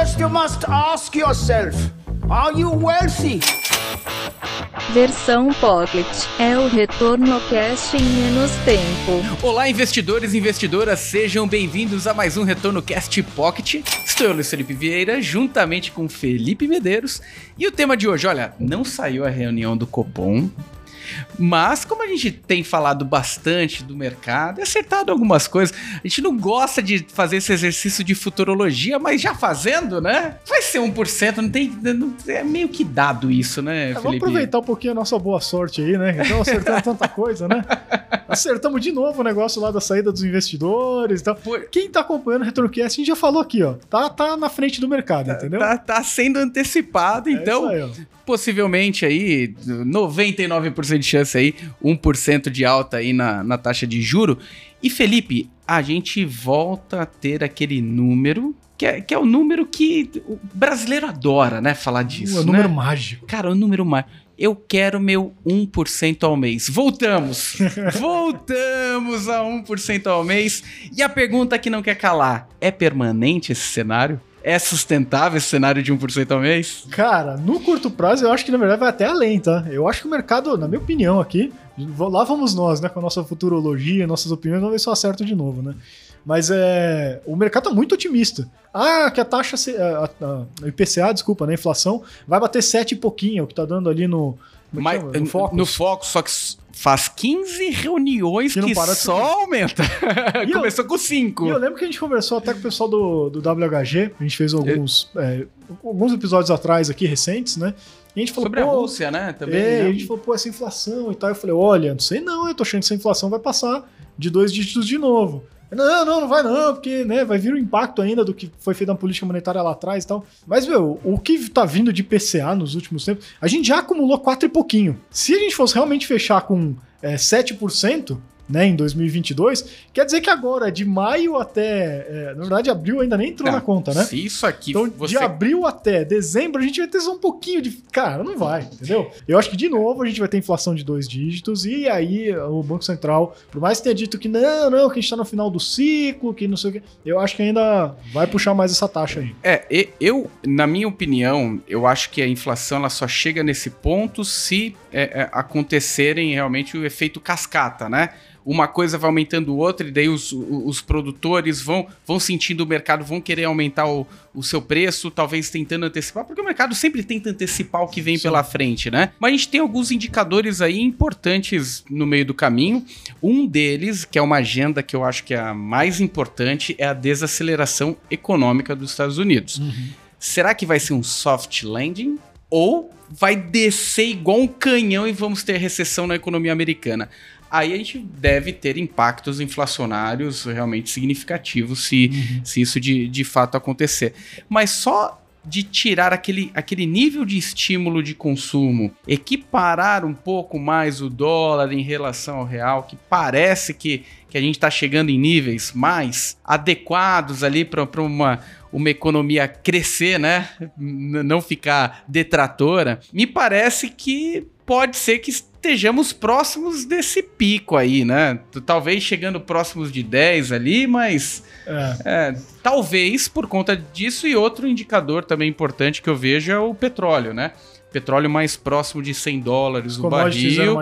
First, you must ask yourself Are you wealthy? Versão Pocket é o retorno cast em menos tempo. Olá, investidores e investidoras, sejam bem-vindos a mais um Retorno Cast Pocket. Estou eu, Luiz Felipe Vieira, juntamente com Felipe Medeiros. E o tema de hoje, olha, não saiu a reunião do Copom, mas, como a gente tem falado bastante do mercado, acertado algumas coisas, a gente não gosta de fazer esse exercício de futurologia, mas já fazendo, né? Vai ser 1%, não tem. Não, é meio que dado isso, né, é, Vamos aproveitar um pouquinho a nossa boa sorte aí, né? Então acertando tanta coisa, né? Acertamos de novo o negócio lá da saída dos investidores e tal. Quem tá acompanhando o RetornoCast, a gente já falou aqui, ó. Tá, tá na frente do mercado, tá, entendeu? Tá, tá sendo antecipado, é então. Aí, possivelmente aí, 99% de chance aí, 1% de alta aí na, na taxa de juro. E Felipe, a gente volta a ter aquele número que é, que é o número que o brasileiro adora, né? Falar disso. O né? número mágico. Cara, o número mágico. Eu quero meu 1% ao mês. Voltamos! Voltamos a 1% ao mês. E a pergunta que não quer calar: é permanente esse cenário? É sustentável esse cenário de 1% ao mês? Cara, no curto prazo eu acho que na verdade vai até além, tá? Eu acho que o mercado, na minha opinião aqui, lá vamos nós, né, com a nossa futurologia, nossas opiniões, vamos ver se eu acerto de novo, né? Mas é, o mercado tá muito otimista. Ah, que a taxa, a, a, a IPCA, desculpa, né, a inflação, vai bater 7 e pouquinho, é o que tá dando ali no, Mas, no, Focus. no Focus, só que faz 15 reuniões que, que só aumenta. Começou eu, com 5. E eu lembro que a gente conversou até com o pessoal do, do WHG, a gente fez alguns, é, alguns episódios atrás aqui, recentes, né? E a gente falou, Sobre a Rússia, né? Também, é, né? a gente falou, pô, essa inflação e tal. Eu falei, olha, não sei não, eu tô achando que essa inflação vai passar de dois dígitos de novo. Não, não, não vai não, porque né, vai vir o impacto ainda do que foi feito na política monetária lá atrás e tal. Mas, meu, o que tá vindo de PCA nos últimos tempos, a gente já acumulou quatro e pouquinho. Se a gente fosse realmente fechar com é, 7%, né, em 2022, quer dizer que agora, de maio até. É, na verdade, abril ainda nem entrou na conta, né? Se isso aqui. Então, você... de abril até dezembro, a gente vai ter só um pouquinho de. Cara, não vai, entendeu? Eu acho que, de novo, a gente vai ter inflação de dois dígitos, e aí o Banco Central, por mais que tenha dito que não, não, que a gente tá no final do ciclo, que não sei o quê, eu acho que ainda vai puxar mais essa taxa aí. É, eu, na minha opinião, eu acho que a inflação ela só chega nesse ponto se é, é, acontecerem realmente o efeito cascata, né? Uma coisa vai aumentando outra, e daí os, os produtores vão, vão sentindo o mercado, vão querer aumentar o, o seu preço, talvez tentando antecipar, porque o mercado sempre tenta antecipar o que vem Sim. pela frente, né? Mas a gente tem alguns indicadores aí importantes no meio do caminho. Um deles, que é uma agenda que eu acho que é a mais importante, é a desaceleração econômica dos Estados Unidos. Uhum. Será que vai ser um soft landing? Ou vai descer igual um canhão e vamos ter recessão na economia americana? Aí a gente deve ter impactos inflacionários realmente significativos se, uhum. se isso de, de fato acontecer. Mas só de tirar aquele, aquele nível de estímulo de consumo, equiparar um pouco mais o dólar em relação ao real, que parece que, que a gente está chegando em níveis mais adequados ali para uma, uma economia crescer, né? Não ficar detratora, me parece que pode ser que estejamos próximos desse pico aí, né? Talvez chegando próximos de 10 ali, mas é. É, talvez por conta disso e outro indicador também importante que eu vejo é o petróleo, né? petróleo mais próximo de 100 dólares o barril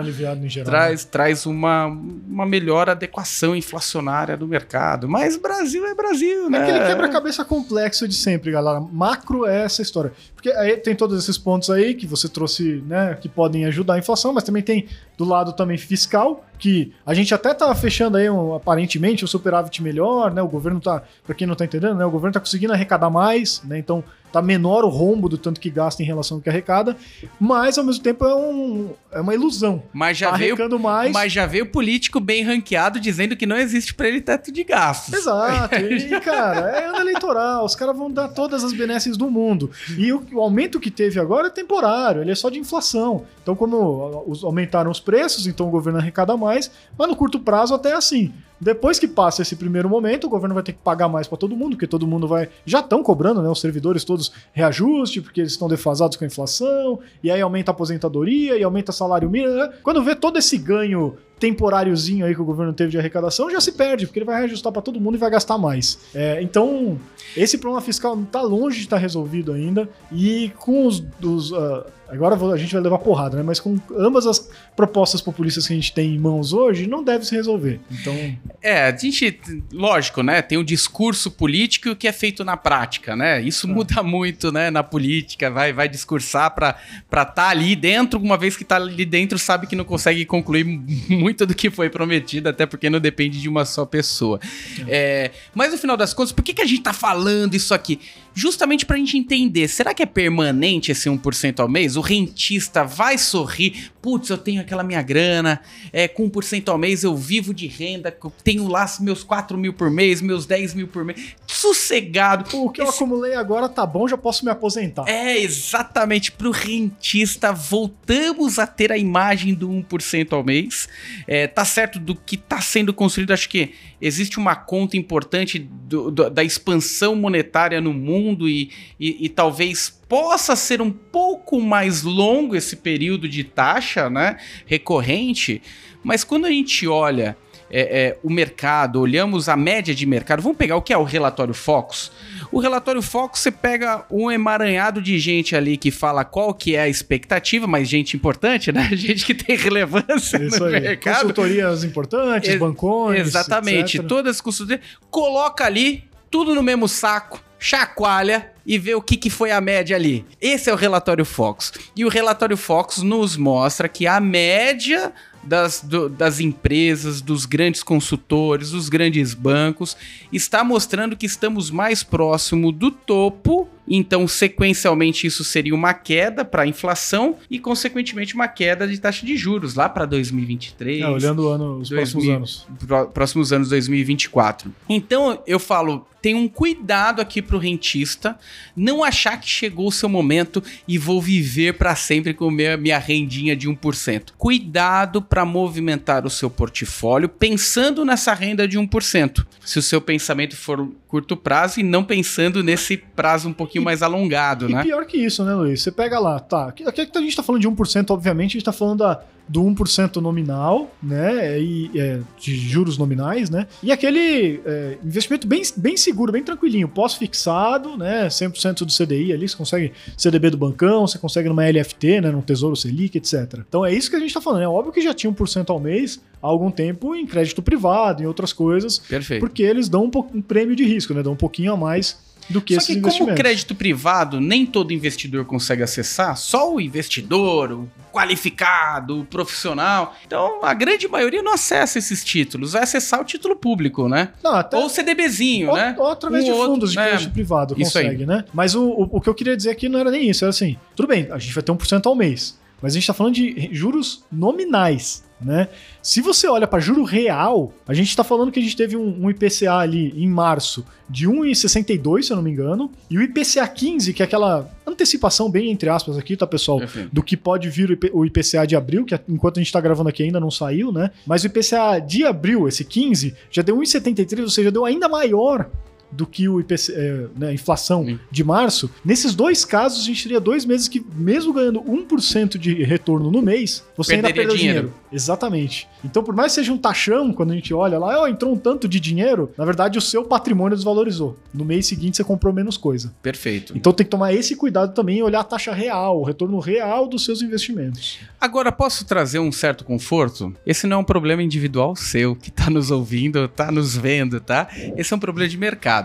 traz, né? traz uma, uma melhor adequação inflacionária do mercado. Mas Brasil é Brasil, é né? É aquele quebra-cabeça complexo de sempre, galera. Macro é essa história. Porque aí tem todos esses pontos aí que você trouxe, né, que podem ajudar a inflação, mas também tem do lado também fiscal, que a gente até tá fechando aí um, aparentemente um superávit melhor, né? O governo tá, para quem não tá entendendo, né, o governo tá conseguindo arrecadar mais, né? Então tá menor o rombo do tanto que gasta em relação ao que arrecada, mas ao mesmo tempo é, um, é uma ilusão. Mas já, tá veio, mais. mas já veio político bem ranqueado dizendo que não existe para ele teto de gastos. Exato. E, cara, é ano eleitoral, os caras vão dar todas as benesses do mundo. E o, o, aumento que teve agora é temporário, ele é só de inflação. Então, como aumentaram os preços, então o governo arrecada mais, mas no curto prazo até assim. Depois que passa esse primeiro momento, o governo vai ter que pagar mais para todo mundo, porque todo mundo vai. Já estão cobrando, né? Os servidores todos reajuste, porque eles estão defasados com a inflação, e aí aumenta a aposentadoria, e aumenta salário mínimo. Né? Quando vê todo esse ganho temporáriozinho aí que o governo teve de arrecadação, já se perde, porque ele vai reajustar para todo mundo e vai gastar mais. É, então, esse problema fiscal está longe de estar tá resolvido ainda, e com os. Dos, uh, Agora a gente vai levar porrada, né? Mas com ambas as propostas populistas que a gente tem em mãos hoje, não deve se resolver. Então. É, a gente, lógico, né? Tem um discurso político que é feito na prática, né? Isso é. muda muito, né? Na política, vai, vai discursar para estar tá ali dentro, uma vez que tá ali dentro, sabe que não consegue concluir muito do que foi prometido, até porque não depende de uma só pessoa. É. É, mas no final das contas, por que, que a gente tá falando isso aqui? Justamente pra gente entender, será que é permanente esse 1% ao mês? o rentista vai sorrir. Putz, eu tenho aquela minha grana, é, com 1% ao mês eu vivo de renda, tenho lá meus 4 mil por mês, meus 10 mil por mês. Sossegado. O que Esse... eu acumulei agora tá bom, já posso me aposentar. É, exatamente. Pro rentista, voltamos a ter a imagem do 1% ao mês. É, tá certo do que tá sendo construído, acho que existe uma conta importante do, do, da expansão monetária no mundo e, e, e, talvez possa ser um pouco mais longo esse período de taxa né, recorrente, mas quando a gente olha é, é, o mercado, olhamos a média de mercado, vamos pegar o que é o relatório Focus. O relatório Focus, você pega um emaranhado de gente ali que fala qual que é a expectativa, mas gente importante, né? Gente que tem relevância Isso no aí. mercado. Consultorias importantes, bancões, Exatamente. Etc. Todas as consultorias. Coloca ali tudo no mesmo saco, chacoalha e vê o que, que foi a média ali. Esse é o relatório Focus. E o relatório Focus nos mostra que a média das, do, das empresas, dos grandes consultores, dos grandes bancos, está mostrando que estamos mais próximo do topo. Então, sequencialmente, isso seria uma queda para a inflação e, consequentemente, uma queda de taxa de juros lá para 2023. É, olhando o ano, os 2000, próximos anos. Próximos anos 2024. Então, eu falo, tem um cuidado aqui para o rentista não achar que chegou o seu momento e vou viver para sempre com minha, minha rendinha de 1%. Cuidado para movimentar o seu portfólio pensando nessa renda de 1%. Se o seu pensamento for curto prazo e não pensando nesse prazo um pouquinho e, mais alongado, e né? E pior que isso, né, Luiz? Você pega lá, tá. Aqui, aqui a gente tá falando de 1%, obviamente, a gente tá falando da do 1% nominal, né, e, é, de juros nominais, né, e aquele é, investimento bem, bem seguro, bem tranquilinho, pós-fixado, né, 100% do CDI ali, você consegue CDB do bancão, você consegue numa LFT, né, no Tesouro Selic, etc. Então é isso que a gente está falando, é óbvio que já tinha 1% ao mês há algum tempo em crédito privado, em outras coisas, Perfeito. porque eles dão um, um prêmio de risco, né, dão um pouquinho a mais do que só que como crédito privado nem todo investidor consegue acessar, só o investidor, o qualificado, o profissional. Então a grande maioria não acessa esses títulos, vai acessar o título público, né? Não, até ou CDBzinho, ou, né? Ou através um de fundos outro, de crédito né? privado consegue, né? Mas o, o, o que eu queria dizer aqui não era nem isso, era assim, tudo bem, a gente vai ter 1% ao mês, mas a gente está falando de juros nominais né? Se você olha para juro real, a gente está falando que a gente teve um, um, IPCA ali em março de 1,62, se eu não me engano, e o IPCA 15, que é aquela antecipação bem entre aspas aqui, tá, pessoal, Perfeito. do que pode vir o IPCA de abril, que enquanto a gente está gravando aqui ainda não saiu, né? Mas o IPCA de abril, esse 15, já deu 1,73, ou seja, deu ainda maior do que o IPC, é, né, inflação Sim. de março, nesses dois casos a gente teria dois meses que, mesmo ganhando 1% de retorno no mês, você Perderia ainda perdeu dinheiro. dinheiro. Exatamente. Então, por mais que seja um taxão, quando a gente olha lá, oh, entrou um tanto de dinheiro, na verdade o seu patrimônio desvalorizou. No mês seguinte você comprou menos coisa. Perfeito. Então tem que tomar esse cuidado também e olhar a taxa real, o retorno real dos seus investimentos. Agora, posso trazer um certo conforto? Esse não é um problema individual seu, que está nos ouvindo, está nos vendo, tá? Esse é um problema de mercado.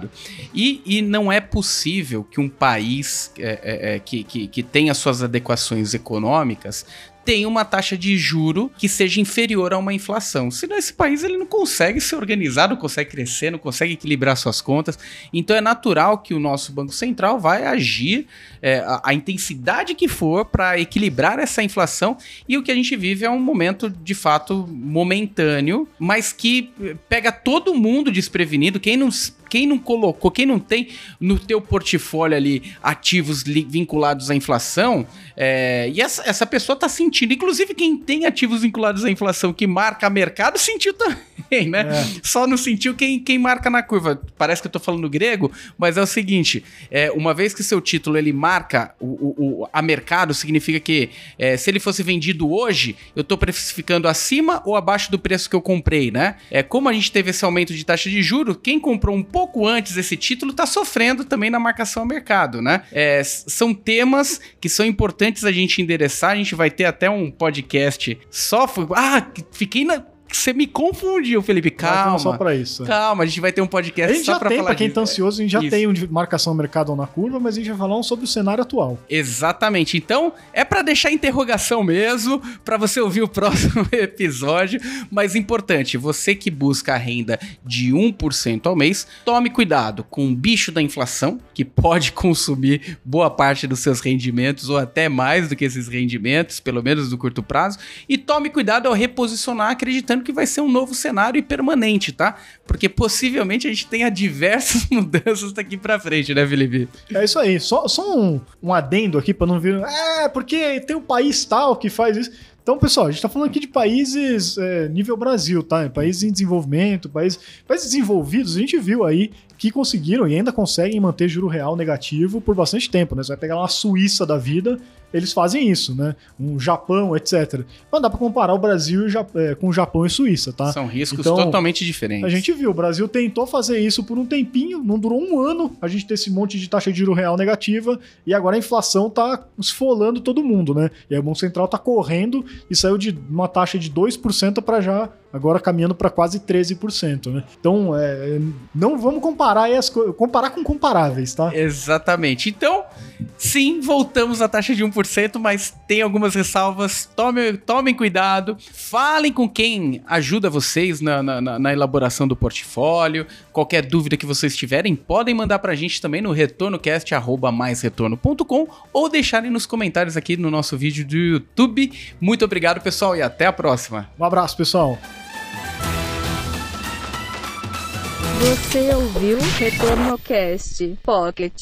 E, e não é possível que um país é, é, é que, que, que suas adequações econômicas tem uma taxa de juro que seja inferior a uma inflação. Senão esse país ele não consegue se organizar, não consegue crescer, não consegue equilibrar suas contas. Então é natural que o nosso Banco Central vai agir é, a, a, intensidade que for para equilibrar essa inflação. E o que a gente vive é um momento de fato momentâneo, mas que pega todo mundo desprevenido. Quem não quem não colocou, quem não tem no teu portfólio ali ativos vinculados à inflação, é, e essa, essa pessoa tá sentindo. Inclusive, quem tem ativos vinculados à inflação que marca mercado sentiu também, né? É. Só não sentiu quem, quem marca na curva. Parece que eu tô falando grego, mas é o seguinte: é, uma vez que seu título ele marca o, o, o a mercado, significa que é, se ele fosse vendido hoje, eu tô precificando acima ou abaixo do preço que eu comprei, né? É, como a gente teve esse aumento de taxa de juros, quem comprou um pouco antes esse título tá sofrendo também na marcação ao mercado, né? É, são temas que são importantes a gente endereçar. A gente vai ter até um podcast só. Ah, fiquei na você me confundiu, Felipe. Calma. Só para isso. Calma, a gente vai ter um podcast a gente já tem, para quem tá ansioso, a gente já isso. tem um de marcação mercado na curva, mas a gente vai falar um sobre o cenário atual. Exatamente. Então, é para deixar interrogação mesmo, para você ouvir o próximo episódio, mas importante, você que busca a renda de 1% ao mês, tome cuidado com o bicho da inflação, que pode consumir boa parte dos seus rendimentos ou até mais do que esses rendimentos, pelo menos no curto prazo, e tome cuidado ao reposicionar acreditando que vai ser um novo cenário e permanente, tá? Porque possivelmente a gente tenha diversas mudanças daqui para frente, né, Felipe? É isso aí. Só, só um, um adendo aqui para não vir. É, porque tem um país tal que faz isso. Então, pessoal, a gente está falando aqui de países é, nível Brasil, tá? Países em desenvolvimento, países, países desenvolvidos, a gente viu aí que conseguiram e ainda conseguem manter juro real negativo por bastante tempo, né? Você vai pegar uma Suíça da vida, eles fazem isso, né? Um Japão, etc. Não dá para comparar o Brasil é, com o Japão e Suíça, tá? São riscos então, totalmente diferentes. A gente viu, o Brasil tentou fazer isso por um tempinho, não durou um ano, a gente ter esse monte de taxa de juro real negativa e agora a inflação tá esfolando todo mundo, né? E aí o Banco Central tá correndo e saiu de uma taxa de 2% para já agora caminhando para quase 13%, né? Então, é, não vamos comparar as comparar com comparáveis, tá? Exatamente. Então, sim, voltamos à taxa de 1%, mas tem algumas ressalvas. Tomem, tomem cuidado, falem com quem ajuda vocês na, na, na elaboração do portfólio. Qualquer dúvida que vocês tiverem, podem mandar para a gente também no retornocast@maisretorno.com ou deixarem nos comentários aqui no nosso vídeo do YouTube. Muito obrigado, pessoal, e até a próxima. Um abraço, pessoal. Você ouviu Retorno Cast Pocket.